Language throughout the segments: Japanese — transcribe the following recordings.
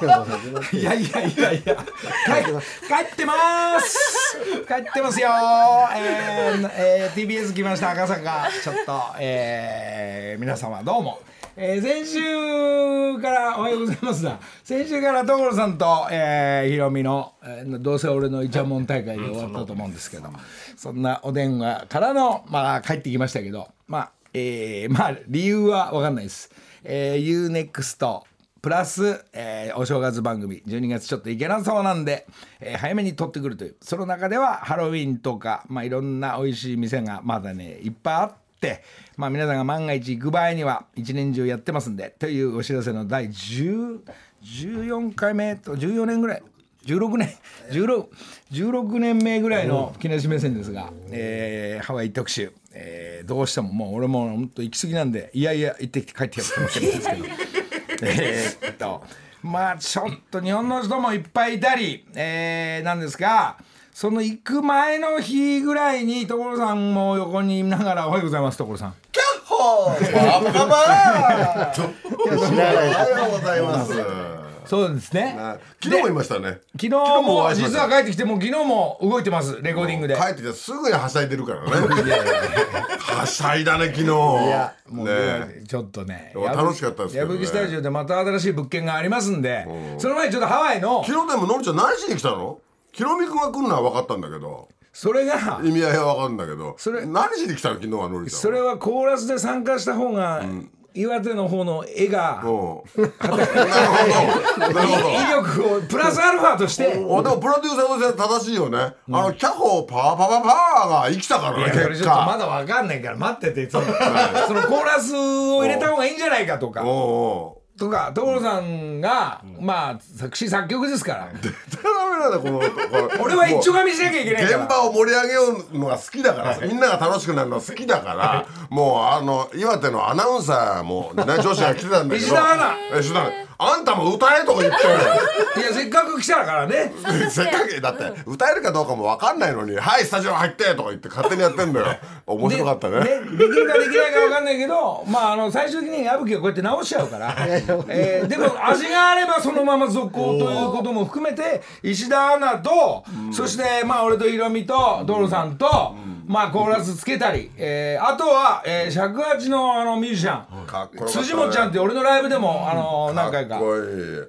いやいやいやいや。帰帰ってます。帰ってますよ。えーえー TBS 来ました赤坂。ちょっとえー皆様どうも。えー先週からおはようございますだ。先週から所さんと、えー、ヒロミの、えーどうせ俺のイチャモン大会で終わったと思うんですけど。そんなお電話からのまあ帰ってきましたけど。まあえーまあ理由は分かんないです、えー、UNEXT プラス、えーお正月番組12月ちょっといけなそうなんで、えー早めに撮ってくるというその中ではハロウィンとか、まあ、いろんな美味しい店がまだねいっぱいあって、まあ、皆さんが万が一行く場合には一年中やってますんでというお知らせの第10 14回目と14年ぐらい16年 16, 16年目ぐらいの木梨目線ですが、えーハワイ特集、えーどうしてももう俺も本当行き過ぎなんでいやいや行ってきて帰ってやるかもしれないですけど。えーっとまあちょっと日本の人もいっぱいいたり、えーなんですがその行く前の日ぐらいに所さんも横にいながら「おはようございます所さん」キャッホー。ー知らないおはようございますそうですね。あ昨日もいましたね。昨日も実は帰ってきてもう昨日も動いてますレコーディングで。帰ってきてすぐにはしゃいでるからね。はしゃいだね昨日。いやもうねちょっとね。楽しかったですけどね。矢吹スタジオでまた新しい物件がありますんでその前にちょっとハワイの昨日でものりちゃん何しに来たの？ひろみくんが来るのは分かったんだけど。それが意味合いは分かるんだけど。それ何しに来たの昨日はのりちゃんそれはコーラスで参加した方が岩手の方の絵が 威力をプラスアルファとして。あでもプロデューサーとして正しいよね、あのキャホーパーパパパーが生きたからね結ちょっとま果。だわかんないから待っててそのそのコーラスを入れた方がいいんじゃないかとか。おうおうとか所さんがまあ作詞作曲ですから。俺は一丁紙しなきゃいけない現場を盛り上げようのが好きだからみんなが楽しくなるのが好きだからもうあの岩手のアナウンサーもね女子が来てたんだけど。石田アナ。え石田アナあんたも歌えとか言って いやせっかく来たからね。せっかくだって歌えるかどうかも分かんないのに「はいスタジオ入って」とか言って勝手にやってんだよ。面白かったね。でできるかできないか分かんないけどまああの最終的に矢吹がこうやって直しちゃうから、えーでも味があればそのまま続行ということも含めて石田アナと、そしてまあ俺とヒロミとドロさんと、まあコーラスつけたり、えーあとは、えー尺八のあのミュージシャン。辻本ちゃんって俺のライブでもあの何回かかっこいい。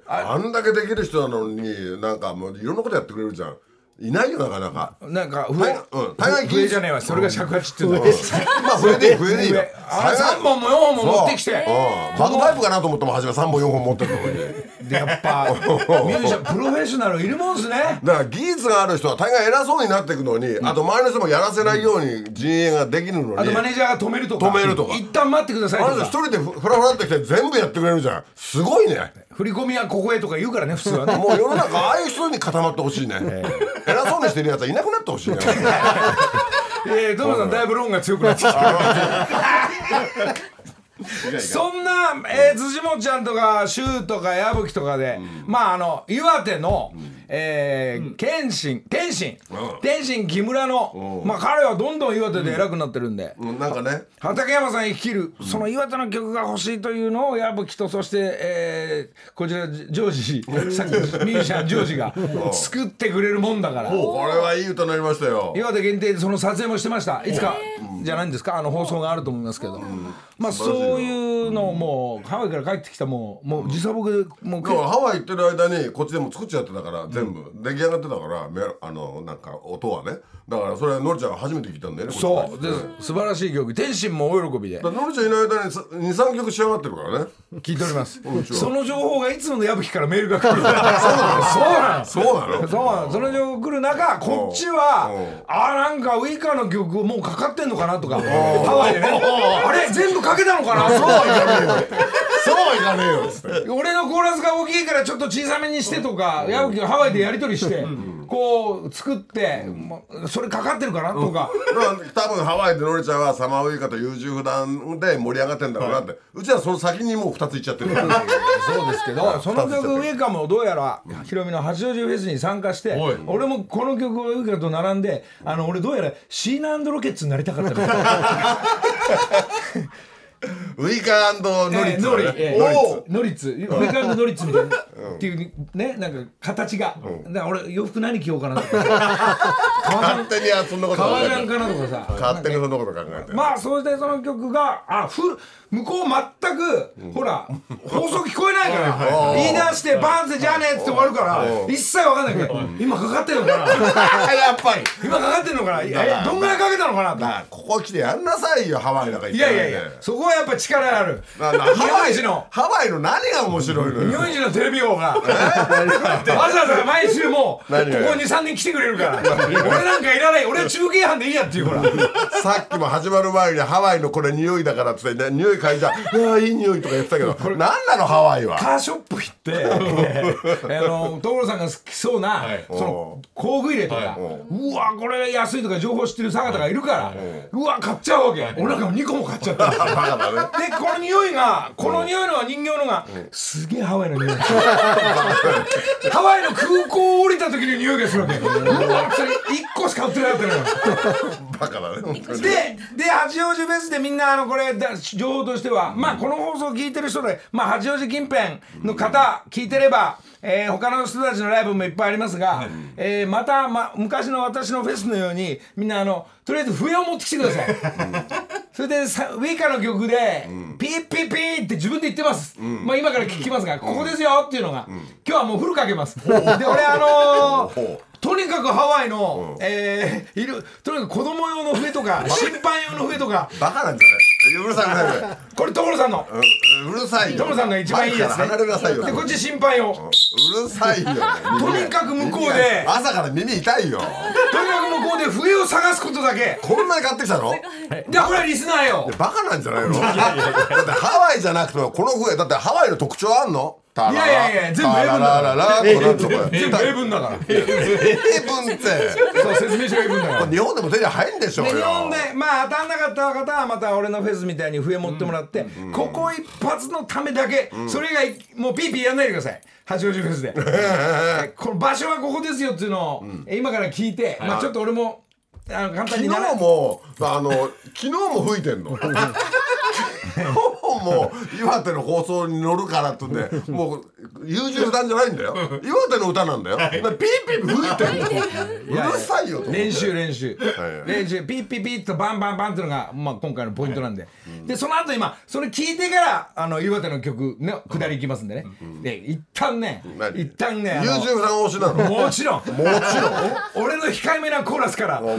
あんだけできる人なのになんかもういろんなことやってくれるじゃんいないよなかなか。なんか大概うん。大概笛じゃねえわそれが尺八って言うんだまあ笛でいい笛でいいよ。あれ3本も4本も持ってきて。う。ん。バグパイプかなと思っても初め3本4本持ってるのに で。やっぱ ミュージシャンプロフェッショナルいるもんですね。だから技術がある人は大概偉そうになっていくのに、あと周りの人もやらせないように陣営ができるのに。あとマネージャーが止めるとか。止めるとか。一旦待ってくださいとか。人一人でふふらふらってきて全部やってくれるじゃん。すごいね振り込みはここへとか言うからね普通はね。もう世の中ああいう人に固まってほしいね、偉そうにしてるやつはいなくなってほしいね えー、トムさんだいぶ論が強くなってきた。そんな、えー、辻本ちゃんとか柊とか矢吹とかで、まああの岩手の、えー謙信天心うん。天心木村の、まあ彼はどんどん岩手で偉くなってるんで、うん。なんかね。畠山さん率いる。その岩手の曲が欲しいというのを矢吹とそして、えーこちらジョージさっきミュージシャンジョージが作ってくれるもんだから。これはいい歌になりましたよ。岩手限定でその撮影もしてました。いつか。じゃないんですか？あの放送があると思いますけど、まあそういうのをもうハワイから帰ってきたもうもう時差ボケでもうだからハワイ行ってる間にこっちでも作っちゃってたから全部。出来上がってたからめあのなんか音はね。だからそれのりちゃんが初めて聞いたんだよねそう。で。で素晴らしい曲。天心も大喜びで。のりちゃんいない間に23曲仕上がってるからね。聞いております。その情報がいつもの矢吹からメールが来る。そうなの？そうなの。そうなの？その。情報来る中こっちはうん。あなんかウイカの曲もうかかってんのかなとかハワイでね。あれ？全部かけたのかな？そうはいかねえよ。そうはいかねえよ。っつって俺のコーラスが大きいからちょっと小さめにしてとか矢吹がハワイでやり取りしてこう作ってもうそれかかってるかなとか。多分ハワイでのりちゃんはサマーウイカと優柔不断で盛り上がってんだろうなって、うちはその先にもう2ついっちゃってる。そうですけどその曲ウイカもどうやらヒロミの八王子フェスに参加しておい。俺もこの曲をウイカと並んであの俺どうやらシーナロケッツになりたかったみ ウイカノリッツノリだねえノリッツノリッツ。ウェカンドノリッツみたいな。っていうねなんか形が。だから俺洋服何着ようかなとか。勝手にそんなこと考えて革ジャンかなとかさ。勝手にそんなこと考えてまあそうしてその曲があふ向こう全く、ほら放送聞こえないから。言い出してバーンってじゃあねっつって終わるから一切わかんないけど今かかってるのかな。やっぱり。今かかってるのかな。えどんぐらいかけたのかなとここ来てやんなさいよハワイなんか行っていやいやいやそこはやっぱ力ある。なな日ハワイ本一の。ハワイの何が面白いの日よ本一のテレビ王が。わざわざ毎週もうここ何が23年来てくれるから。俺なんかいらない。俺は中継班でいいやっていうほら。さっきも始まる前にハワイのこれ匂いだからっつってね匂い嗅いだ。うわいい匂いとか言ってたけど何なのハワイは？カーショップ行って、あの所さんが好きそうな、その工具入れとか、う。わこれ安いとか情報知ってる坂田がい。るから、う。わ買っちゃうわけ、俺なんかも2個も買っちゃったで バカだねこの匂いがこの匂いのは人形のが、すげえハワイの匂い。ハワイの空港を降りた時の匂いがするわけ。うわそれ1個しか売ってなかったのよ。バカだねでで八王子フェスでみんなあのこれだ情報としては、まあこの放送を聞いてる人で、まあ、八王子近辺の方聞いてれば、えー他の人たちのライブもいっぱいありますが、えーまた、ま、昔の私のフェスのようにみんなあのとりあえず笛を持ってきてください。それでさウィカの曲で、ピーピーピーって自分で言ってます、まあ今から聞きますが、ここですよっていうのが、今日はもうフルかけます。で俺あのとにかくハワイの、えーいるとにかく子供用の笛とか 審判用の笛とか。バカなんじゃない？うるさいでこれ所さんの。ううるさいよ。所さんが一番いいやつね。離れなさいよ。でこっち審判用とうるさいよ。にかく向こうで。朝から耳痛いよ。にかく向こうで笛を探すことだけ。こんなに買ってきたの？でこれはリスナーよ。バカなんじゃないの？だってハワイじゃなくてもこの笛だってハワイの特徴あんの？いやいやいや全部タララララこれなんと。か全部英文だから。英文って。そう説明書が英文だから。日本でも手に入んでしょう日本でまあ当たんなかった方はまた俺のフェスみたいに笛持ってもらって、ここ一発のためだけ、それ以外もうピーピーやんないでください。八王子フェスで。えこの場所はここですよっていうのを、え今から聞いて、まあちょっと俺もあの簡単昨日もあの昨日も吹いてんの。今 日も岩手の放送に乗るからって言って もう優柔不断じゃないんだよ。岩手の歌なんだよ。ピーピー吹いてんの。うるさいよ。練習練習。はい練習。ピッピッピッとバンバンバンっていうのが、まあ、今回のポイントなんで、でその後今それ聞いてからあの岩手の曲の下りいきますんでね、で一旦ね何？一旦ね優柔不断推しなの？もちろんもちろん？お 俺の控えめなコーラスからウィウ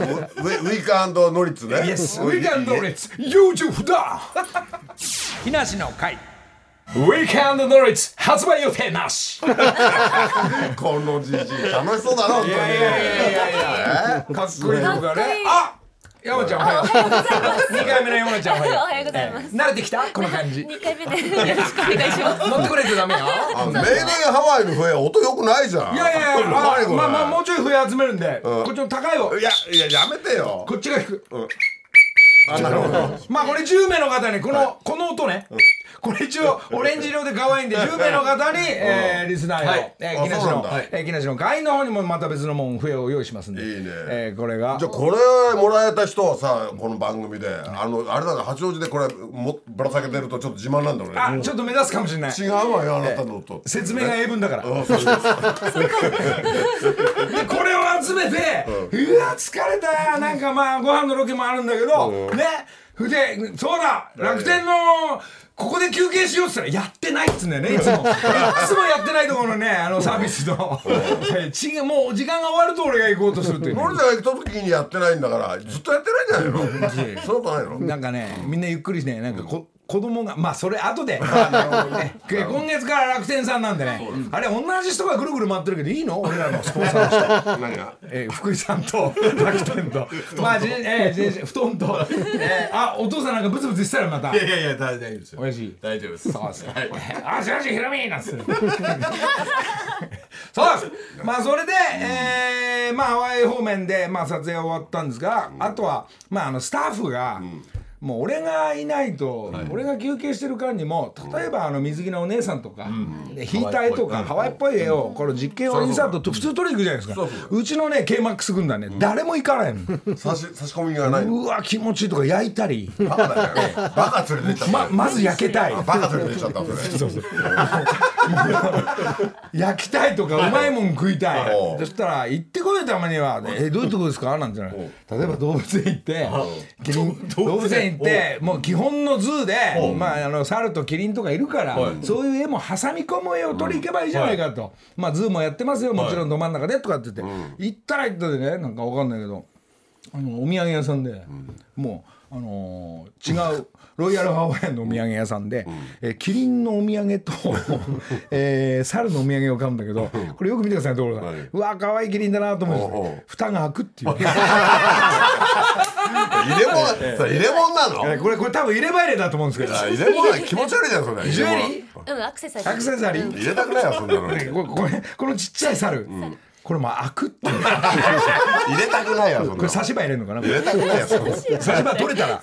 ィカノリッツね Yes, we can do it. 優柔不断。木梨の会。We can do it. 発売予定なし。このじじい楽しそうだな本当にいやいやいやいやいや。かっこいい曲がね。あ。山ちゃんおはよう。二回目の山ちゃんおはよう。おはようございます。えー慣れてきた？この感じ。二回目でよろしくお願いします。乗ってくれてダメよ。あメイデンハワイの笛音良くないじゃん。いやいやいや、あ何これ。まあまあもうちょい笛集めるんで、こっちの高いをいやいややめてよ。こっちが弾く。あなるほど。まあこれ10名の方にこの、この音ね、これ一応オレンジ色で可愛いんで 10名の方に、えーリスナーよ、はい。えー木梨のえー木梨の会員の方にもまた別のもん笛を用意しますんで。いいね。えーこれが。じゃあこれもらえた人はさこの番組であのあれだ八王子でこれもぶら下げてるとちょっと自慢なんだろうね。あちょっと目指すかもしれない。違うわよあなたのと。説明が英文だから、あそうですでこれを集めて、うわ疲れた。なんかまあご飯のロケもあるんだけど、ねでそうだ楽天のここで休憩しようっつったらやってないっつうんだよねいつも。いつもやってないところのねあのサービスの。違うもう時間が終わると俺が行こうとするっていう。ねノリちゃんが行った時にやってないんだからずっとやってないんじゃないの？そんなことないの？なんかねみんなゆっくりねなんかこ子供がまあそれ後で、あのね、今月から楽天さんなんでね。あれ同じ人がぐるぐる回ってるけどいいの？俺らのスポンサーの人 何が？えー、福井さんと楽天と。まあじえーじじ布団と、えー、あお父さんなんかブツブツしたらまた。いやいやいや大丈夫ですよ。親父。大丈夫です。そうですか。はい。あしかしひろみなんつってそうです。まあそれで、えー、まあハワイ方面で、まあ、撮影終わったんですが、あとはまああのスタッフが、もう俺がいないと、俺が休憩してる間にも例えばあの水着のお姉さんとか、で引いた絵とかハワイっぽい。絵をこの実験をインサートと普通取りに行くじゃないですか。そうそうう。ちのね KMAX 軍団ね誰も行かないの。差し差し込みがないの。うわ気持ちいいとか焼いたり。バカだよバカ連れてっちゃった。ままず焼けたい。あバカ連れてっちゃったそうそう 焼きたいとかうまいもん食いたい。そしたら行ってこいよたまには「えどういうとこですか?」なんて例えば動物園行ってキリン動物園行ってもう基本の zoo でまああの猿とキリンとかいるからそういう絵も挟み込む絵を取り行けばいいじゃないかと。まあ zoo もやってますよ。もちろんど真ん中でとかって言って。行ったら行ったでねなんかわかんないけど。あのお土産屋さんで、もう、あのー違う ロイヤルハワイアンのお土産屋さんで、えーキリンのお土産と、えー猿のお土産を買うんだけど、これよく見てください所さん、はい。うわ可愛いキリンだなと思おうおう。って蓋が開くっていう。入れ物それ入れ物なの？えーこれこれ多分入れ歯入れだと思うんですけど。あ入れ物は気持ち悪いじゃんそれ。ジュエリーうんアクセサリー。アクセサリー。入れたくないよそんなの。ねこれこれこのちっちゃい猿、これも開くっていう。入れたくないよそんなの。これ差し歯入れるのかな？入れたくないよ 差し歯取れたら。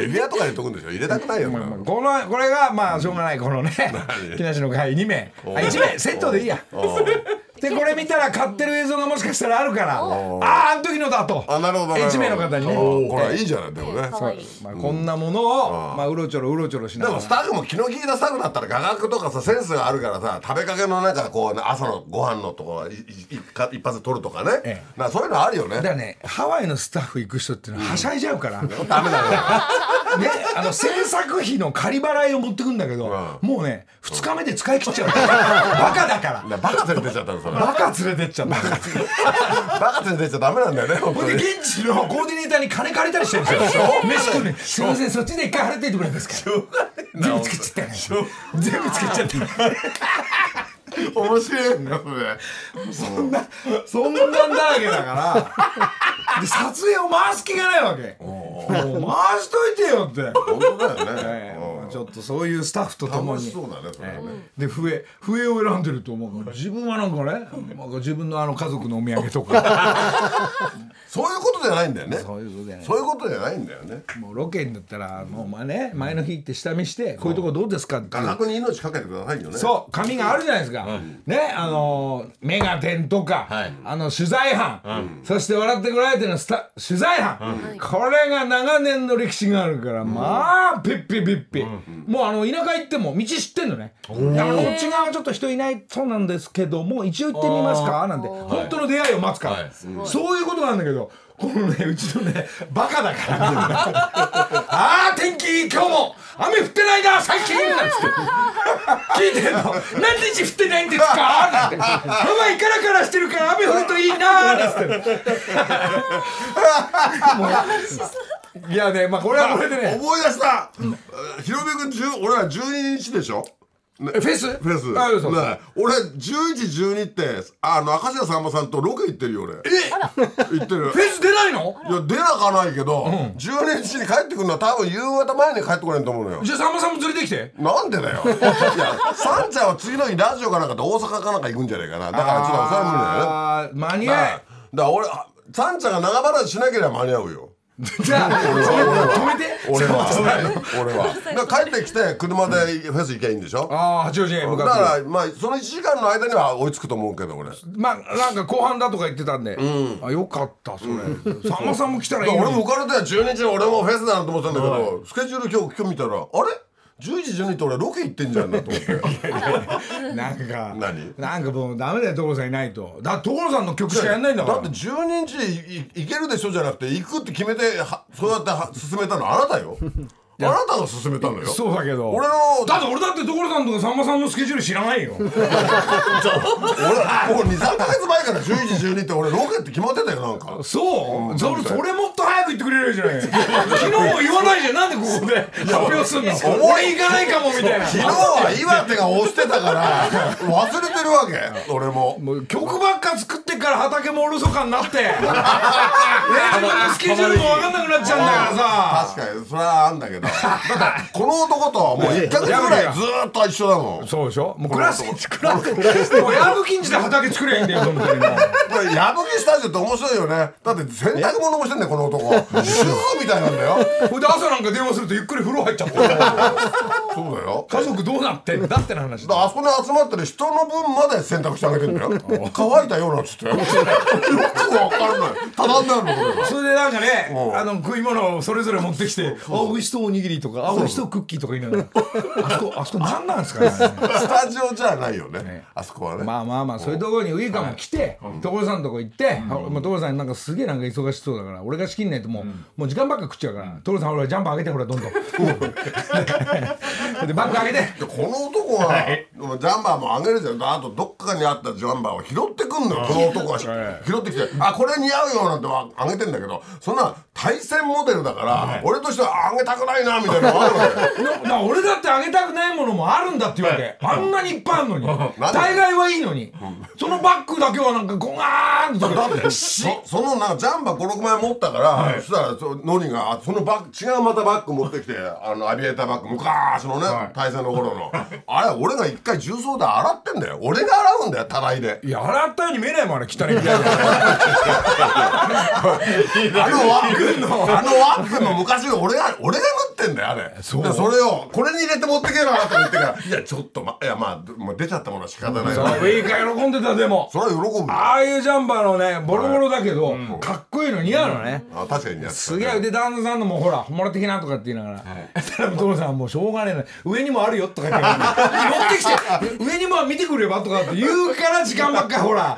指輪とかにとくんでしょ。入れたくないよそんなの。このこれがまあしょうがないこのね木梨の会2名あ1名セットでいいやでこれ見たら買ってる映像がもしかしたらあるから。あああの時のだと。あなるほどなるほど。1名の方にね。これいいじゃないでもね。まあ、こんなものを、まあ、うろちょろうろちょろしながら。でもスタッフも気の利いたスタッフだったら画角とかさセンスがあるからさ食べかけのなんかこうね朝のご飯のとこ一か一発撮るとかね、えなんかそういうのあるよね。だからねハワイのスタッフ行く人っていうのははしゃいじゃうから、ね ダメだよ。あの制作費の仮払いを持ってくんだけど、もうね2日目で使い切っちゃう。バカだから。バカ連れてっちゃったのバカ連れてっちゃうバカバカ連れてっちゃダメなんだよねほんで現地のコーディネーターに金借りたりしてるんですよ。飯食すいませんそっちで一回払っていてくれるんですか？ら全部つけちゃったよ全部つけちゃった面白いんだよそれそんなそんなんだらけだから。で撮影を回す気がないわけ。もう回しといてよって、本当だよね、ちょっとそういうスタッフと共に。楽しそうだねそれはね、で笛笛を選んでると思う自分はなんかねなんか自分のあの家族のお土産とか。そういうことじゃないんだよね。そういうことじゃない。そういうことじゃないんだよね。もうロケにだったらもうまあね前の日行って下見してこういうとこどうですかって。画角に命かけてくださいよね。そう紙があるじゃないですか、ねあのーメガテンとか、はい。あの取材班、そして笑ってこられてるのスタ取材班、これが長年の歴史があるから、まあピッピピッピ、もうあの田舎行っても道知ってんのね。だからこっち側ちょっと人いないそうなんですけども一応行ってみますか？なんて本当の出会いを待つから、はい。そういうことなんだけどこのねうちのねバカだから ああ天気今日も雨降ってないな最近なんつって聞いてんの？何日降ってないんですか？なんて。ハワイカラカラしてるから雨降るといいななんつってもう いやねまあこれはこれでね。思い出した、ひろみくん10俺ら12日でしょ？ね。えフェス？フェス。あそうそう。ね。俺11時12ってあの明石家さんまさんとロケ行ってるよ俺。行ってる。フェス出ないの？いや出なかないけど、12日に帰ってくるのは多分夕方前に帰ってこないと思うのよ。じゃあさんまさんも連れてきて。なんでだよ。いやサンちゃんは次の日ラジオかなんかで大阪かなんか行くんじゃないかな。だからちょっとそれは無理だよ。ねあー間にだから合いだから俺あサンちゃんが長話しなければ間に合うよ じゃあ止めて。俺は俺は 帰ってきて車でフェス行きゃいいんでしょ？ああ八王子へ向だかって。からまあその1時間の間には追いつくと思うけど俺。まあなんか後半だとか言ってたんで、あよかったそれ、さんまさんも来たらいいの俺にも浮かれて12日俺もフェスだなと思ってたんだけど、スケジュール今日今日見たらあれ？10時12って俺ロケ行ってんじゃんなと思って。なんか何？なんかもうダメだよ所さんいないと。だ所さんの曲しかやんないんだから。だって12日い行けるでしょじゃなくて行くって決めてはそうやっては進めたのあなたよあなたが進めたのよ。そうだけど。俺のだって俺だって所さんとか？さんまさんのスケジュール知らないよ。俺もう23か月前から10時12って俺ロケって決まってたよなんか。そう？それそれもっと早く言ってくれるじゃない。昨日も言わないじゃん。なんでここで発表すんの？俺行かないかもみたいな。昨日は岩手が押してたから忘れてるわけ。俺も。もう曲ばっか作ってっから畑もおろそかになって。ね自分のスケジュールも分かんなくなっちゃうんだからさ。確かに。それはあんだけどだってこの男とはもう1ヶ月ぐらいずーっと一緒だもん。そうでしょ？もうクラスクラス。もうヤブキンチで畑作りゃいいんだよ本当にもう。これ矢吹スタジオって面白いよね。だって洗濯物もしてんだよこの男主婦 みたいなんだよ。ほいで朝なんか電話するとゆっくり風呂入っちゃってそうだよ。家族どうなってんだっての話あそこに集まってる人の分まで洗濯してあげてんだよ。乾いたよなんつって。よくわかんない。ただんだよこれが。それでなんかねうん。あの食い物をそれぞれ持ってきて「あ美味しそうおにぎり」とか「あ美味しそうクッキー」とか言いながら。あそこあそこ何なんですかね。スタジオじゃないよね。あそこはね。まあまあまあそういうところにウイカも来て所さんのとこ行ってあまあ所さんなんかすげえなんか忙しそうだから俺が仕切んないともうもう時間ばっか食っちゃうから所さんほらジャンプ上げてほらどんどん。でバッグ上げて。でこの男は、ジャンバーもあげるじゃん。あとどっかにあったジャンバーを拾ってくんのよ。この男が拾ってきて「あこれ似合うよ」なんてあげてんだけどそんな対戦モデルだから、俺としてはあげたくないなみたいなのがある 俺だってあげたくないものもあるんだって言うわけあんなにいっぱいあるのに。大概はいいのに。そのバッグだけはなんかゴガーンとだってそ そのなんかジャンバー56枚持ったから、そしたらそノリがあそのバッグ違うまたバッグ持ってきてあのアビエーターバッグ昔のね、対戦の頃の。あれ俺が一回重曹で洗ってんだよ。俺が洗うんだよたらいで。いや洗ったように見えないもんあれ汚いみたいな。あのワックのあのワックの昔俺が俺が塗ってんだよあれ。そでそれをこれに入れて持ってけよなと言ってから。いやちょっとまいやまあもう出ちゃったものは仕方ない。わウイカ喜んでたでも。それは喜ぶよ。ああいうジャンバーのねボロボロだけどかっこいいの似合うのね。あ確かにねすげえ。で旦那さんのもほらもらってきなとかって言いながら。そしたらお父さんはもうしょうがねえな上にもあるよとか言って。持ってきて上にも見てくればとかって言うから時間ばっかほら。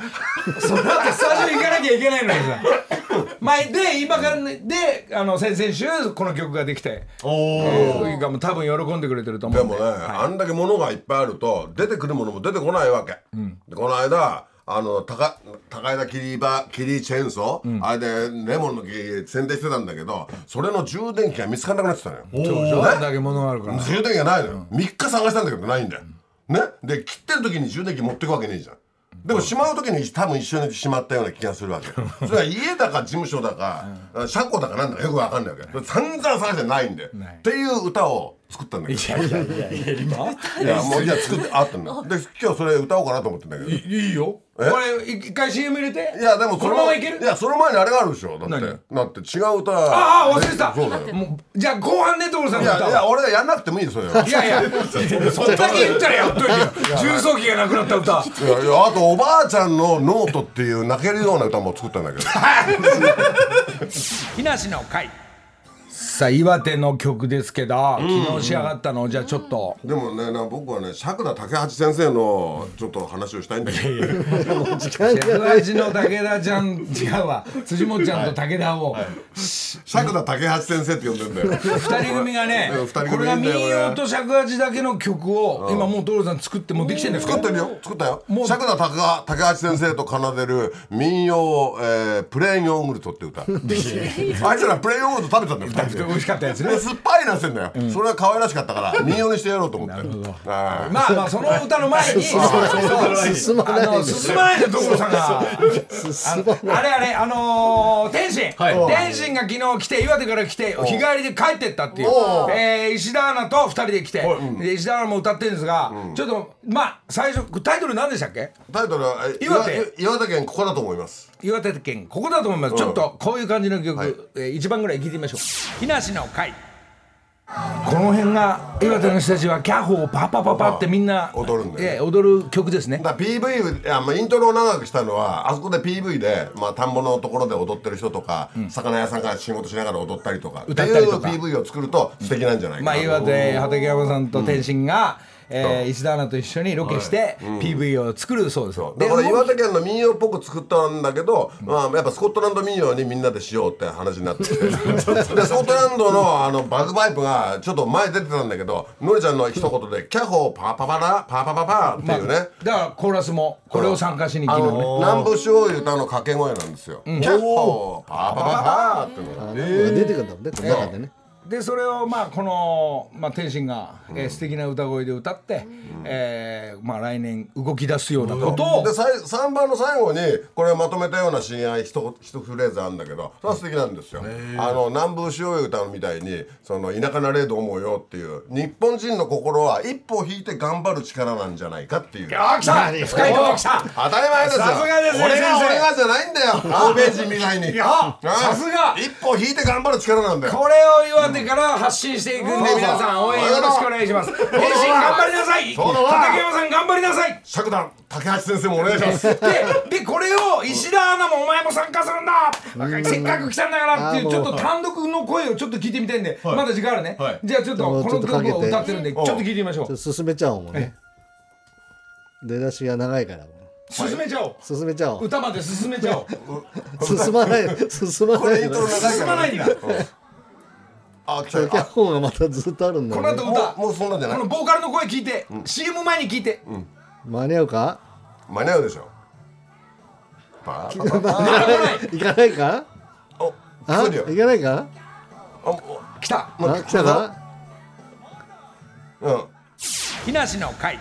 その後スタジオ行かなきゃいけないのにさ まあで今からねであの先々週この曲ができて。ウイカも多分喜んでくれてると思うんで。でもね、あんだけ物がいっぱいあると出てくるものも出てこないわけ、でこの間あの高高枝切り場切りチェーンソー、あれでレモンの木宣伝してたんだけどそれの充電器が見つからなくなってたのよ。そうでしょあんだけ物があるから。充電器がないのよ、3日探したんだけどないんだよ、ね。で切ってる時に充電器持ってくわけねえじゃんでもしまう時に多分一緒にしまったような気がするわけ。それは家だか事務所だか、車庫だかなんだかよくわかんないわけ。散々探してないんだよ。ない。っていう歌を作ったんだけど。いやいやいやいや今？いやもういや作ってあったんだで今日それ歌おうかなと思ってんだけど。いいいよ。これ一回 CM 入れて？やでもこのままいける？いやその前にあれがあるでしょ。だって。何？だって違う歌。ああ忘れてた。そうだよ。もうじゃあ後半ね所さんいの歌は？やいや俺がやんなくてもいいよそれいやいやいや。そんだけ言ったらやっといてよ。重曹機がなくなった歌。いやあとおばあちゃんのノートっていう泣けるような歌も作ったんだけど。木梨の会さあ岩手の曲ですけど昨日仕上がったのじゃあちょっと。でもねな僕はね釈田武八先生のちょっと話をしたいんだけど。尺味の武田ちゃん違うわ辻本ちゃんと武田を。釈田武八先生って呼んでんだよ。二人組がねこれが民謡と尺味だけの曲を今もう所さん作ってもうできてるんですか作ってるよ。作ったよ。もう。釈田武武八先生と奏でる民謡、えープレーンヨーグルトって歌。あいつらプレーンヨーグルト食べたんだよ二人で美味しかったやつね。で酸っぱいなってんだよ、それが可愛らしかったから 民謡にしてやろうと思って。はい。まあまあその歌の前に進まないあの進まないで所さんが。あのあれあれあのー天心。天心が昨日来て岩手から来て日帰りで帰ってったっていう。えー石田アナと二人で来てで石田アナも歌ってるんですがちょっとまあ最初タイトル何でしたっけ？タイトルはえ岩手。岩岩手県ここだと思います岩手県ここだと思います。ちょっとこういう感じの曲えー一番ぐらい聴いてみましょう。木梨の会。この辺が岩手の人たちはキャホーパパパパってみんな踊るんだよね。ええ踊る曲ですね。だから PV いや、まあ、イントロを長くしたのはあそこで PV で、まあ、田んぼのところで踊ってる人とか、魚屋さんが仕事しながら踊ったりとか。歌ったりとか。っていう PV を作ると素敵なんじゃないかな、まあ岩手畠山さんと天心が、えー石田アナと一緒にロケして PV を作るそうです。よ、だから岩手県の民謡っぽく作ったんだけど、まあ、やっぱスコットランド民謡にみんなでしようって話になって。でスコットランドのあのバグパイプがちょっと前出てたんだけどのりちゃんの一言で「キャホーパパパラパパパパ」っていうね、だからコーラスもこれを参加しにあ昨日ね。の南部醤油歌の掛け声なんですよ。キャッホーパーパパパーっていうのが。出てくるんだもんね。ねでそれをまあこの、まあ、天心が、えー素敵な歌声で歌って、えーまあ、来年動き出すようなことを、でさい3番の最後にこれをまとめたような親愛一一フレーズあるんだけどそれは素敵なんですよ。あの南部しようみたいにその田舎なれど思うよっていう日本人の心は一歩引いて頑張る力なんじゃないかっていう。あ来た深いとこ来た当たり前ですよ。さすがですね俺が俺がじゃないんだよ欧米人みたいに。やうん。さすが。一歩引いて頑張る力なんだよ。これを岩手から発信していくんで、皆さん応援よろしくお願いします。天心頑張りなさい。畠山さん頑張りなさい。尺弾竹橋先生もお願いします。で、でこれを石田アナもお前も参加するんだ。せっかく来たんだからっていうちょっと単独の声をちょっと聞いてみたいんで、まだ時間あるね。はい。じゃあちょっとこの曲を歌ってるんで、ちょっと聞いてみましょう。進めちゃおうもんね。出だしが長いから進めちゃおう。進めちゃおう。歌まで進めちゃおう。進まない進まない進まないんだ。あ来た脚本がまたずっとあるんだこのよね後歌。もうそんなんじゃない。このボーカルの声聞いて、CM 前に聞いて。間に合うか？間に合うでしょ。パーパパパ行かないか？おあ？そうだよ。行かないか？あも来た。あ？来たか？ううん。木梨の会。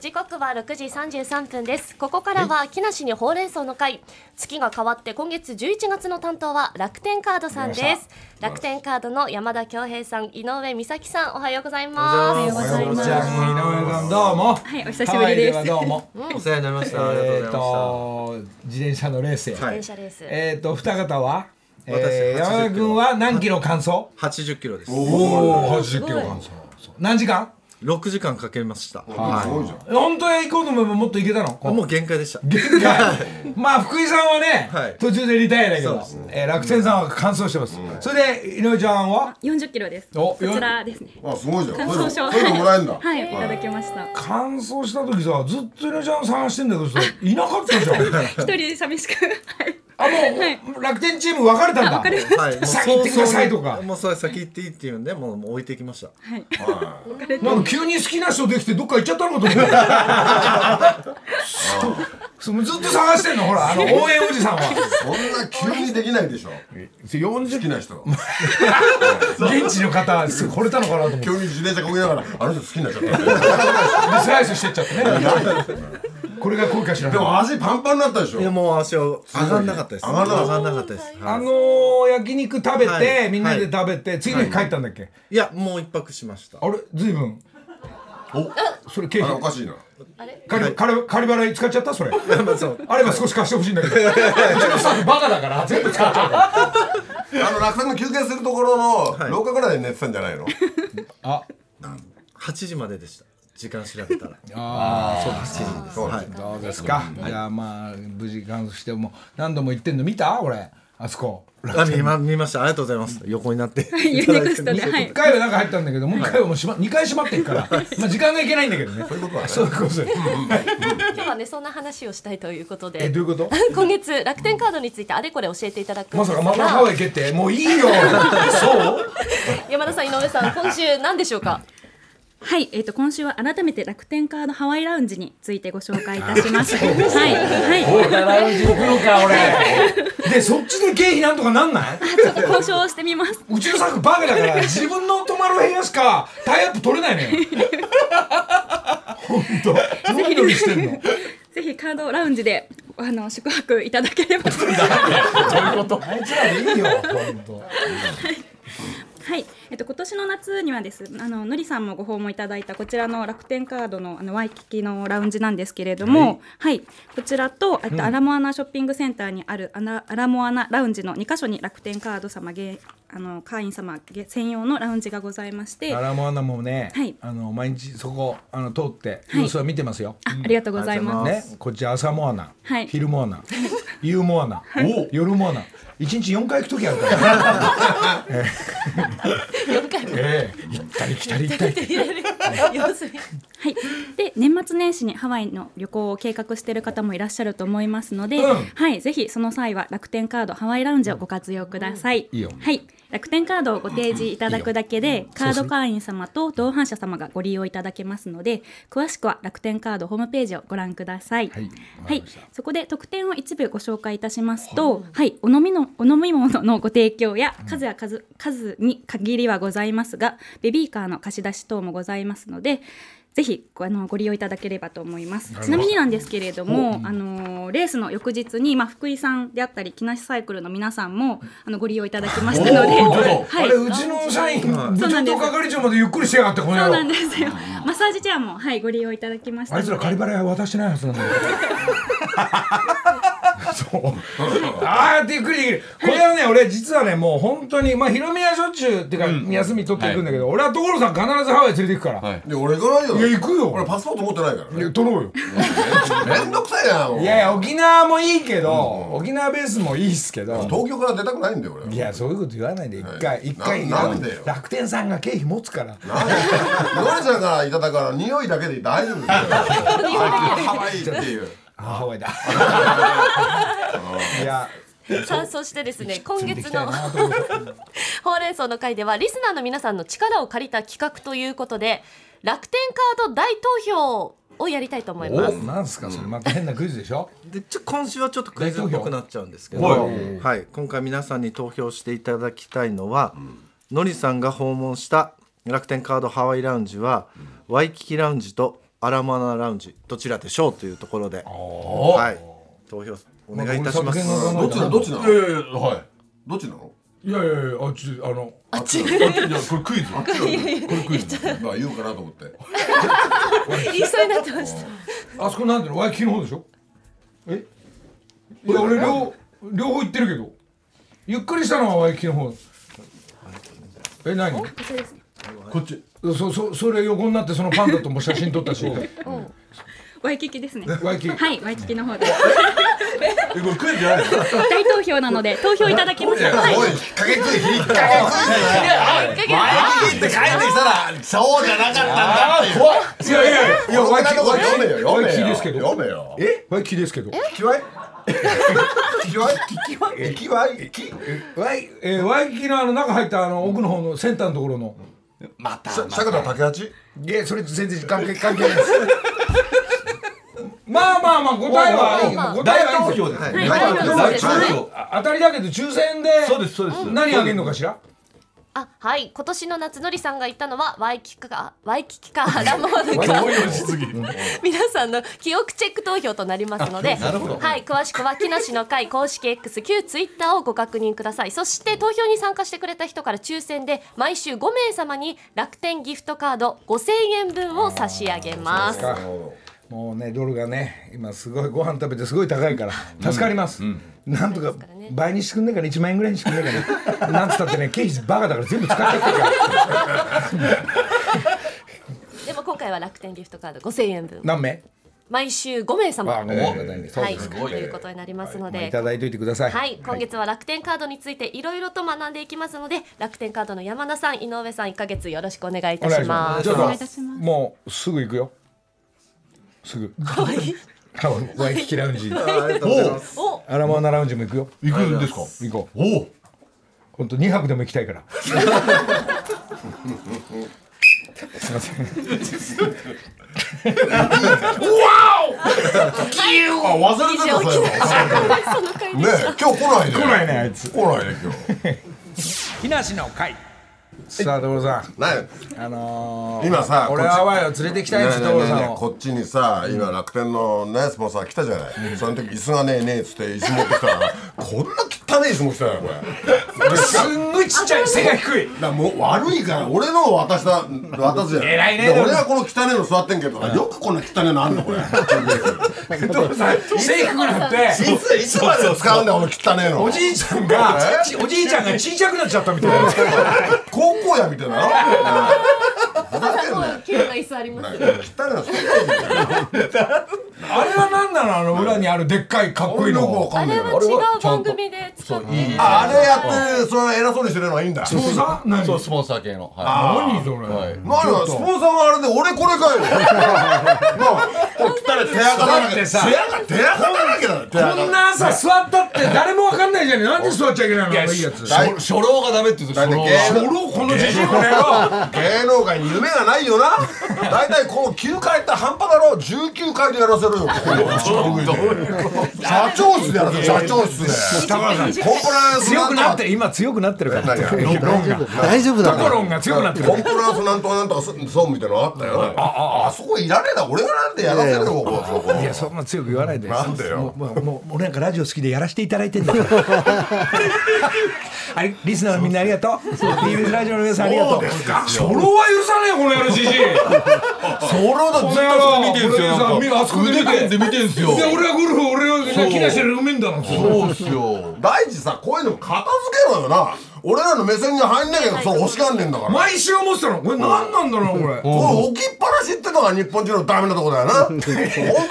時刻は6時33分ですここからは木梨にほうれん草の会月が変わって今月11月の担当は楽天カードさんです楽天カードの山田恭平さん井上美咲さんおはようございますおはようございます井上さんどうも。はいお久しぶりですどうも。お世話になりました。ありがとうえっございまと自転車のレースへ。はい電車レース、えっと二方は、えー、私80山田君は何キロ完走？した。80キロです。おお、八十キロ完走。何時間？6時間かけました。すはごいじゃん本当へ行こうと思えばもっと行けたの？い。もう限界でした。限界。まあ福井さんはね、はい途中でリタイアだけどそえー楽天さんは完走してます。それで井上ちゃんは？40キロです。おこちらですね。あすごいじゃん乾燥症。そういうのもらえるんだはい、いただきました。完走した時さずっと井上ちゃん探してんだけどさいなかったじゃん。一人寂しく。はい。あもう楽天チーム別れたんだ。はい。も う先行ってくださいとかもうそれ先行っていいって言うんで、もうもう置いてきました。はい。なんか急に好きな人できてどっか行っちゃったのかと思って。そうずっと探してんのほらあの応援おじさんは。そんな急にできないでしょ好きな人 現地の方はすぐ惚れたのかなと思って急に自転車こぎながらあの人好きになっちゃったでスライスしてっちゃってね。これが恋かしら。でも足パンパンになったでしょ。いやもう足を上がんなかったです。上がんなかった上がんなかったです。あはい。のー、焼肉食べて、はい。みんなで食べて、次の日帰ったんだっけ、い。やもう一泊しました。あれ？ずいぶんそれ経あれお費かしいな。仮仮仮払い使っちゃった？それ。まあそう。あれば少し貸してほしいんだけど。うちのスタッフバカだから全部使っちゃうから。あの楽天の休憩するところの廊下ぐらいで寝てたんじゃないの？あ。8時まででした。時間調べたら。あーそうです。そうはい。どうですか、じゃあまあ無事完走しても何度も言ってんの？見た？俺。あそこ。あ見ま見ました。ありがとうございます。横になって。ユニクストで、はい1。回は中入ったんだけどもう1回はもうしま2回閉まってるから。まあ時間がいけないんだけどね。そういうことは。そういうことです。今日はねそんな話をしたいということで。えどういうこと？今月楽天カードについてあれこれ教えていただくんまですさかまたハワイ行けってもういいよ。そう？山田さん井上さん今週何でしょうか？はい、えっ、と、今週は改めて楽天カードハワイラウンジについてご紹介いたします。はい、はい。ラウンジ行くのか俺。でそっちで経費なんとかなんない？ちょっと交渉してみます。うちのスタッフバカだから自分の泊まる部屋しかタイアップ取れないのよ。本当。何よりしてんの？ぜひカードラウンジで、あの、宿泊いただければ。と？あいつらでいいよ本当。はい、えっと今年の夏にはですあののりさんもご訪問いただいたこちらの楽天カードのあのワイキキのラウンジなんですけれども、はい、こちらとえっと、アラモアナショッピングセンターにあるアナアラモアナラウンジの2カ所に楽天カード様げあの会員様げ専用のラウンジがございまして、あアラモアナもね、はい。あの毎日そこあの通ってはい。様子は見てますよ、ありがとうございます。ね、こっち朝モアナ、はい。昼モアナ、夕モアナ、夜モアナ、一日四回行く時あるから。4回も。ええ。行ったり来たり行ったり。はい、で年末年始にハワイの旅行を計画している方もいらっしゃると思いますので、うん。はい、ぜひその際は楽天カードハワイラウンジをご活用ください。いいよ。はい、楽天カードをご提示いただくだけで、カード会員様と同伴者様がご利用いただけますので、詳しくは楽天カードホームページをご覧ください。はいはい、そこで特典を一部ご紹介いたしますと、はい、お飲みのお飲み物のご提供や数や数数に限りはございますが、ベビーカーの貸し出し等もございますので。ぜひごあのご利用いただければと思います。ちなみになんですけれども、あのレースの翌日にまあ福井さんであったり木梨サイクルの皆さんもあのご利用いただきましたので、はい。あれ、うちの社員部長と係長までゆっくりしやがってこの野そうなん郎ですよ。マッサージチェアもはいご利用いただきました。あいつら仮払いは渡してないはずなんだよそう。ああやってゆっくりできる。これはね俺実はねもう本当にまあヒロミはしょっちゅうっていうか休み取っていくんだけど俺は所さん必ずハワイ連れて行くから。い。や俺行かないよ。いや行くよ。俺パスポート持ってないからね。いや取ろうよ。めんどくさいなもう。いやいや沖縄もいいけど沖縄ベースもいいっすけど。東京から出たくないんだよ俺いやそういうこと言わないで。一回一回ななんでよ。楽天さんが経費持つから。なんでノリさんからいただくから匂いだけで大丈夫ですよ。ハワイっていうあハワイだ。いや。さあそしてですね今月の ほうれん草の会ではリスナーの皆さんの力を借りた企画ということで楽天カード大投票をやりたいと思います。おなんすかそれ。また変なクイズでしょ？でちょ今週はちょっとクイズっぽくなっちゃうんですけど、ははい、今回皆さんに投票していただきたいのは、のりさんが訪問した楽天カードハワイラウンジは、ワイキキラウンジとアラモアナラウンジどちらでしょうというところで、はい、投票お願いいたします。まあどっちなの？どっちなの？いやいやいやはい。どっちなの？いやいやいやあっちあのあっち？いやこれクイズ。これクイズまあ言うかなと思って。言いそうになってました。あそこなんていうの？ワイキキの方でしょ？え？いや俺両両方行ってるけど。ゆっくりしたのはワイキキの方。え何？こっちそそそれ横になってそのパンダとも写真撮ったし。ワイキキですね。ワイキキ。はい、ワイキキの方で。えこれクイズじゃないの？大投票なので投票いただきました。はい。おい引っ掛けクイズ引っ掛けクイズワイキキって帰ってきたらそうじゃなかったんだ。っていう怖いいやいやいやワイキキ読めよ読めよ。ワイキキですけど。読めよ。え？ワイキキですけど。聞きわい？聞きわい？聞きわい？聞きわい？聞きワイえーワイキキのあの中入ったあの奥の方のセンターのところのまたさ坂田竹八？いやそれ全然関係関係ないです。まあまあまあ答えは大投票ですはい大投票当たりだけど抽選でそうですそうです。何あげるのかしら？あはい。今年の夏のりさんが言ったのはワイキキかワイキキかラモーヌか 皆さんの記憶チェック投票となりますので、はい、詳しくは木梨の会公式 X 旧ツイッターをご確認ください。そして投票に参加してくれた人から抽選で毎週5名様に楽天ギフトカード5000円分を差し上げます。か。もうねドルがね今すごいご飯食べてすごい高いから助かります、なんとか倍にしてくんねえから1万円ぐらいにしてくんねえかな？なんつったってね経費バカだから全部使っちゃってるから。でも今回は楽天ギフトカード5000円分。何名？毎週5名様。ね。はい、ということになりますのまあでい。ただいといてください。はい、今月は楽天カードについていろいろと学んでいきますので、楽天カードの山田さん、井上さん、1ヶ月よろしくお願いいたします。もうすぐ行くよ。すぐワイキキラウンジ。ありがとうございます。お、アラモアナラウンジも行くよ。行くんですか？行こう。おお本当2泊でも行きたいから。すいません。あ忘れてたそれは ねえ今日来ないね。来ないねあいつ。来ないね今日。木梨の会さあ所さん。ねあのー、今さ俺はハワイを連れてきたいんですねえねえねえ所さんを。こっちにさ今楽天のねスポンサー来たじゃない、その時椅子がねえねえっつって椅子持ってきたらこんな汚い椅子持ってきたよこれすんごいちっちゃい背が低い。だもう悪いから俺のを渡した渡すじゃん。偉いねで俺はこの汚いの座ってんけどよくこんな汚いのあんのこれ。い所さん背低くなって。ついつまで使うんだよこの汚いの。おじいちゃんがちおじいちゃんが小さくなっちゃったみたいな。高 校やみたいな。の ふざけんなよ。綺麗な椅子あります。汚いあれは何なのあの裏にあるでっかいかっこいいの。かんないけどあれは違う番組で使って。あれやってそれ偉そうにしてるのはいいんだ。スポンサー？何？そうスポンサー系の。は何それ、スポンサーがあれで俺これかよ。なあこれ汚い手垢だらけ手垢手垢だらけだこんな朝座ったって誰もわかんないじゃんなんで座っちゃいけないのいいやつ大初老がダメって言うんですよだって初老このじじいこの野郎芸能界に夢がないよな大体この9回って半端だろ19回でやらせるよ社長室でやる社長室で高野さんコンプライアンス強くなって今強くなってるか。ら大丈夫だか。らコロンが強くなってるコンプライアンスなんとか。なんとか。総務みたいなのあったよああそこいらねえだ俺がなんでやらせるよここいやそんな強く言わないでなんでよもうもう俺なんか。ラジオ好きでやらせていただいてんだか。らあれリスナーのみんなありがとう TBS ラジオの皆さんありがとう初老は許さねえよこの野郎じじいそれだずっとそれ見てるんですよあそこで見て腕組んで見てんすよ。で俺はゴルフ俺は木梨るめんだなんてそうっすよ。大地さこういうの片付けろよな。俺らの目線に入んなきゃそう欲しがんねんだから。毎週思ってたの。これ何なんだろうこれ。これ置きっぱなしってのが日本人のダメなとこだよな。本当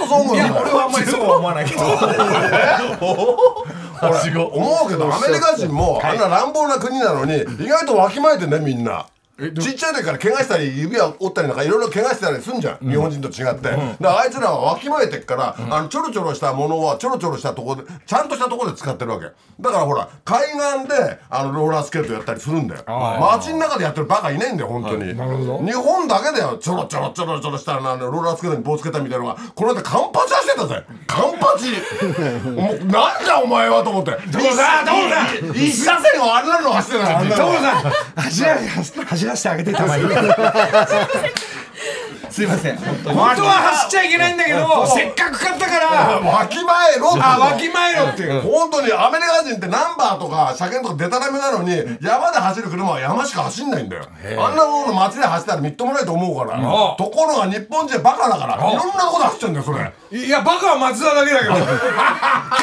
そう思うよ。いや俺はあんまりそうは思わないけど。俺思うけどアメリカ人もあんな乱暴な国なのに意外とわきまえてんねみんなちっちゃい時から怪我したり指輪折ったりなんかいろいろ怪我したりすんじゃん、日本人と違って、だからあいつらはわきまえてっから、あのちょろちょろしたものはちょろちょろしたとこでちゃんとしたとこで使ってるわけ。だからほら海岸であのローラースケートやったりするんだよ。街の中でやってるバカいないんだよ本当に、なるほど。日本だけだよちょろちょろちょろちょろしたあのローラースケートに棒つけたみたいなのがこの間カンパチ走ってたぜ。カンパチ。もうなんだお前はと思って。所さん所さん。一車線をあんなの走ってたよあん。なの所さん 走ら走らせてあげてたまに。すいません。本当は走っちゃいけないんだけどせっかく買ったからわきまえろって。あわきまえろっていう。本当にアメリカ人ってナンバーとか車検とかデタラメなのに山で走る車は山しか走んないんだよ。あんなもの街で走ったらみっともないと思うから。あところが日本人はバカだからいろんなとこで走っちゃうんだよそれ。いやバカは松田だけだけど。経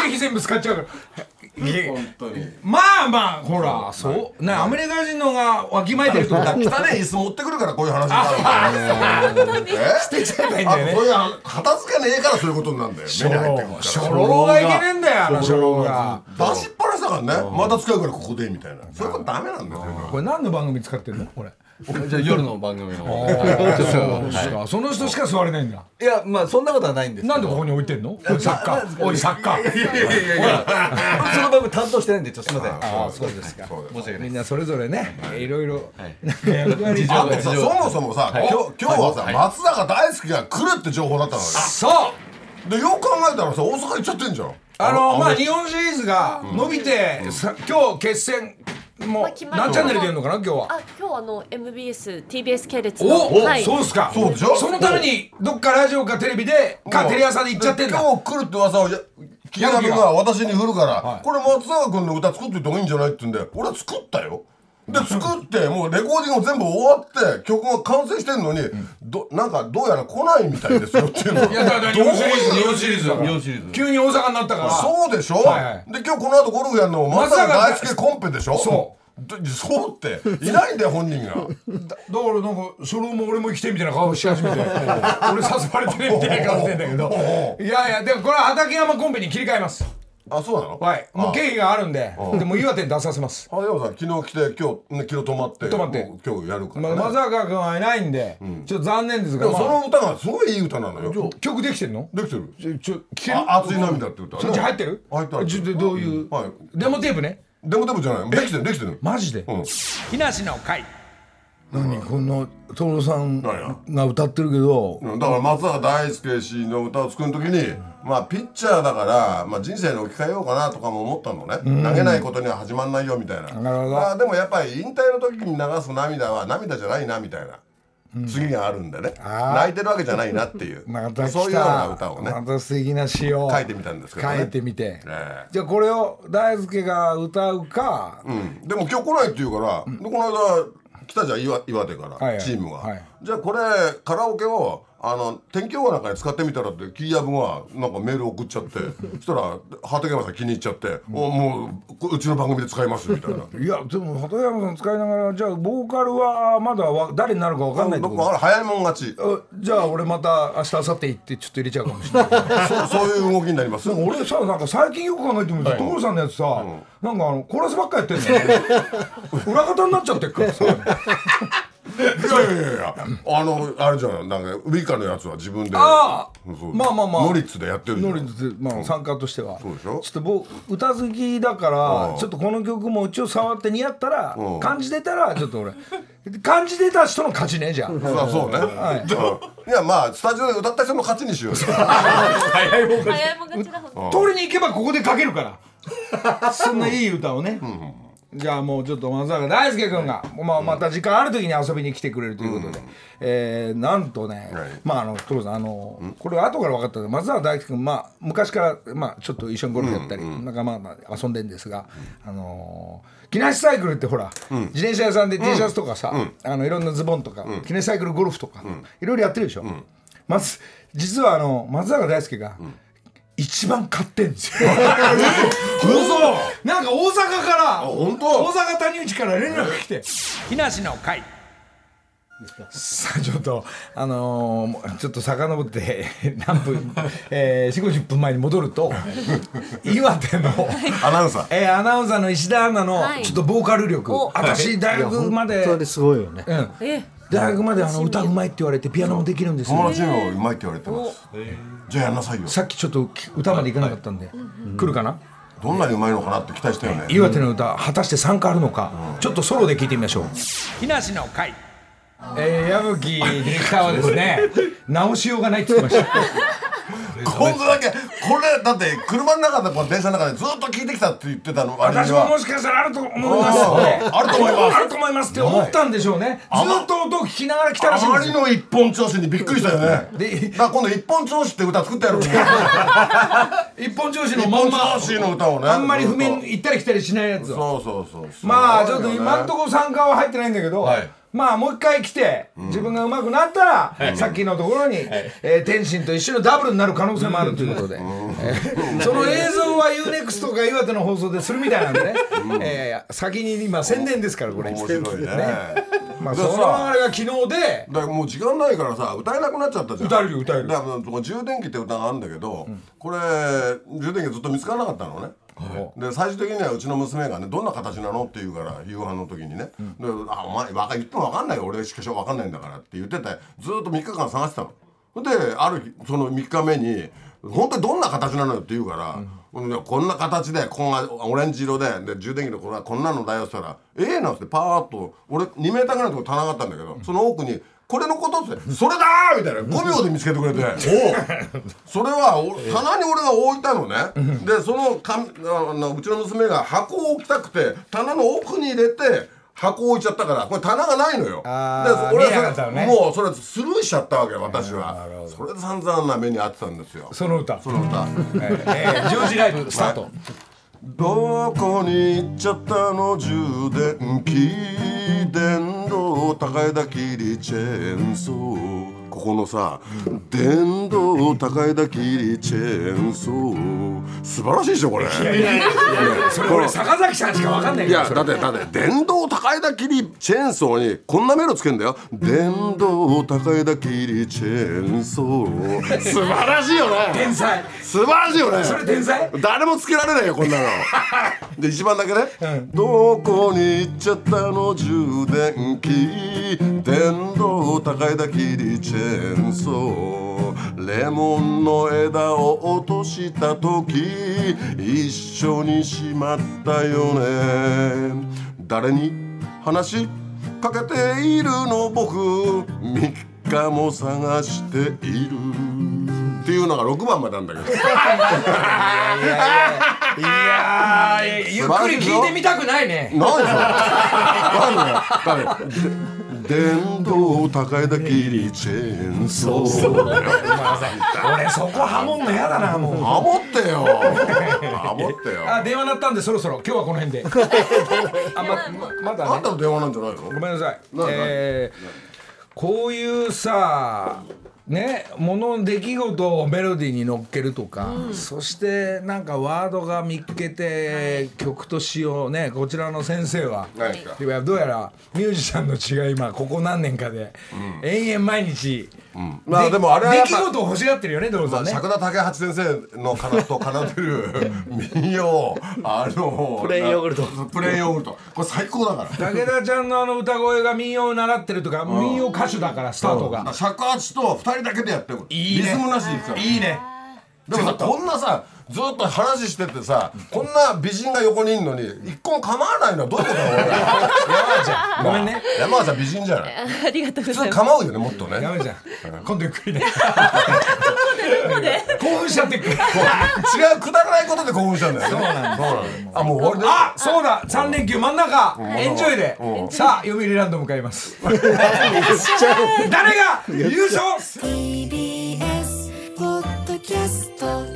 費全部使っちゃうから本当に。まあまあほら。そう。ねアメリカ人のがわきまえてるってことだ汚い椅子持ってくるからこういう話になるんだよ え捨てちゃえばいいんだよね。あそういう片付けねえからそういうことになるんだよ目に入ってくるから初老がいけねえんだよあの初老が。出しっぱなしだからね。また使うからここでみたいな。そういうことダメなんだよこれ何の番組使ってんの？これ じゃあ夜の番組の そうですか。その人しか座れないんだ。いやまあそんなことはないんですなんでここに置いてんの？おい作家おい作家いやいやいやいや。その番組担当してないんでちょっとすいません。ああそうですか。申し訳ないみんなそれぞれねい。ろいろ。はい。そもそもさ、今日今日はさ、はい。松坂大輔が来るって情報だったのよ。そう。でよく考えたらさ大阪行っちゃってんじゃん。あのまあ日本シリーズが伸びてさ今日決戦もう何チャンネルでやるのかな今日は。あ今日あの MBS TBS 系列おの。おはい。そうですか。そうでしょ？そのためにどっかラジオかテレビでかテレ朝で行っちゃってんだ。今日来るって噂をや木原君が私に振るから、はい。これ松坂君の歌作っていった方がいいんじゃないって言うんで俺は作ったよで作ってもうレコーディングも全部終わって曲が完成してんのに、どなんかどうやら来ないみたいですよっていうのいやだから日本シリーズ日本シリーズ。だから日本シリーズ。急に大阪になったから。そうでしょ、はいはい。で今日この後ゴルフやるのも松坂大輔コンペでしょ？そう。でそうって。いないんだよ本人が。だからなんかそれも俺も生きてみたいな顔し始めて。俺誘われてねみたいな顔してんだけど。いやいやでもこれは畠山コンペに切り替えますあそうなの？はい。もう経費があるんででも岩手に出させます。あでもさ昨日来て今日、ね、昨日泊まって泊まって。今日やるかまら、ね。松坂君はいないんでちょっと残念ですでもそがまあ。の歌がすごいいい歌なのよ。曲できてんの？できてる。ちょちょ熱い涙って歌そっち入ってる？入ってる。ちょっとどういう？はい。デモテープね。デモデモじゃない？できてるできてる。マジで。うん。木梨の会何こんな徹さんが歌ってるけど。うんだから松坂大輔氏の歌を作る時にまあピッチャーだから、まあ、人生に置き換えようかなとかも思ったのね、投げないことには始まんないよみたいな。まあ、でもやっぱり引退の時に流す涙は涙じゃないなみたいな、次があるんでね。泣いてるわけじゃないなっていう。またそういうような歌をね。また素敵な詩を書いてみたんですけどね。書いてみて、ええ。じゃあこれを大輔が歌うか、うん、でも今日来ないって言うから、でこの間来たじゃん岩岩手から、チームが、はい。じゃあこれカラオケをあの天気予報なんかに使ってみたらってキーヤブがなんかメール送っちゃって そしたら畠山さん気に入っちゃって「おもううちの番組で使います」みたいな。いやでも畠山さん使いながらじゃあボーカルはまだわ誰になるか分かんないってこと？僕は早いもん勝ち。あじゃあ俺また明日明後日行ってちょっと入れちゃうかもしれない。そそういう動きになります。俺さなんか最近よく考えてみると所さんのやつさ、なんかあのコーラスばっかやってんだよ 裏方になっちゃってるからさいやいやいやあのあれじゃんなんかウイカのやつは自分でああそうまあまあまあ。ノリッツでやってるじゃん。ノリッツまあ参加としては。そうでしょ？ちょっと僕歌好きだからちょっとこの曲も一応触って似合ったらうん。感じてたらちょっと俺。感じてた人の勝ちねじゃあ。そうそうね、い、やまあスタジオで歌った人の勝ちにしようよ。早いもん勝ち早いもん勝ちだ。ほんと通りに行けばここで書けるから。そんないい歌をね、じゃあもうちょっと松坂大輔君が、まあ、また時間ある時に遊びに来てくれるということで、えーなんとね、はい。まああの所さんあの、これは後から分かったけど松坂大輔君まあ昔から、まあ、ちょっと一緒にゴルフやったり、なんかまあまあ遊んでんですが、あのー木梨サイクルってほら、自転車屋さんで T シャツとかさ、あのいろんなズボンとか、木梨サイクルゴルフとか、いろいろやってるでしょ、まず実はあの松坂大輔が、一番買ってんですよ。嘘。なんか大阪から本当？大阪谷内から連絡来て「木梨の会」さあちょっとあのーちょっと遡って 何分、えー、4 5 0分前に戻ると岩手の、アナウンサー。えーアナウンサーの石田アナのはい。ちょっとボーカル力、お私大学まで、本当にすごいよね。うん、え。大学まであの歌うまいって言われてピアノもできるんですよ。友達にもうまいって言われてます。じゃあやんなさいよ。さっきちょっと歌まで行かなかったんで、来るかな？どんなにうまいのかなって期待したよね。岩手の歌果たして参加あるのか、ちょっとソロで聞いてみましょう。木梨の会。えー、矢吹ディレクターはですね 直しようがないって言ってました今度だけこれだって車の中でこう電車の中でずっと聞いてきたって言ってたの私ももしかしたらあると思いますあると思います。あると思いますって思ったんでしょうね。ずっと音を聞きながら来たらしいあまりの一本調子にびっくりしたよね。で今度一本調子って歌作ってやろう 一本調子一のまんま本調子の歌をねあんまり譜面ずっ行ったり来たりしないやつそうそうそう。まあちょっと今んとここ参加は入ってないんだけど、はいまあもう一回来て、自分が上手くなったら、さっきのところに、えー天心と一緒のダブルになる可能性もあるということで、えー その映像は UNEXT とか岩手の放送でするみたいなんでね、えー先に今宣伝ですからこれ。面白いね。まあそのあれが昨日でだからもう時間ないからさ歌えなくなっちゃったじゃん。歌えるよ歌える。だから充電器って歌があるんだけど、これ充電器ずっと見つからなかったのね、で最終的にはうちの娘がねどんな形なのって言うから夕飯の時にね「であお前言っても分かんないよ。俺しかし分かんないんだから」って言っててずっと3日間探してたの。である日その3日目に「本当にどんな形なのよ」って言うから「うんこんな形でこんなオレンジ色でで充電器のこれはこんなのだよ」って言ったら「ええなんつってパーッと俺2メーターぐらいのとこ棚があったんだけどその奥に「これのこと?」って「それだ!」みたいな5秒で見つけてくれて。それはお棚に俺が置いたのね。でそのかあのうちの娘が箱を置きたくて棚の奥に入れて箱を置いちゃったからこれ棚がないのよ。で俺はそれね。もうそれスルーしちゃったわけよ私は。それで散々な目に遭ってたんですよ。その歌。その歌。えーえージョージライブスタートどこに行っちゃったの充電器電動高枝切りチェーンソーここのさ電動高枝切りチェーンソー。素晴らしいでしょこれ。それ俺坂崎さんしかわかんないいやだってだって電動高枝切りチェーンソーにこんなメロつけんだよ。電動高枝切りチェーンソー。素晴らしいよね。天才。素晴らしいよね。それ天才？誰もつけられないよこんなの。で一番だけね、どこに行っちゃったの充電器。電動高枝切りチェーンソーレモンの枝を落とした時一緒にしまったよね。誰に話しかけているの僕3日も探している。っていうのが6番までなんだけど。いやーゆっくり聞いてみたくないね。何それ何電動高枝切りチェーンソー。俺そこハモんのやだなもう。ハモってよ。ハモってよ。あ電話鳴ったんでそろそろ今日はこの辺で。あまままだね。あんたの電話なんじゃないの？ごめんなさい。なえーこういうさねもの出来事をメロディーに乗っけるとか、そしてなんかワードが見っけて曲と詩をねこちらの先生は何ですか。いやどうやらミュージシャンの違い今ここ何年かで、延々毎日うん。まあでもあれは出来事を欲しがってるよねドロさまあ、んね尺田武八先生のかなと奏でる民謡あのプレーンヨーグルト。プレーンヨーグルト。これ最高だから。武田ちゃんのあの歌声が民謡を習ってるとか民尺歌手だからスタートが。尺八と二人だけでやってるいいね。リズムなしでいくから。いいね。でもさこんなさずっと話しててさこんな美人が横にいんのに一個も構わないのはどういうことだ俺ら山田ちゃん。ごめんね。山川ちゃん美人じゃない。ありがとうご普ざいます。通構うよねもっとね。山田ちゃん今度ゆっくりね。興奮しちゃって違うくだらないことで興奮したんだよね。そうなんだあもう終わりだ。よあそうだ。3連休真ん中。エンジョイで。さあ読売ランド向かいます。誰が優勝？TBS ポッドキャスト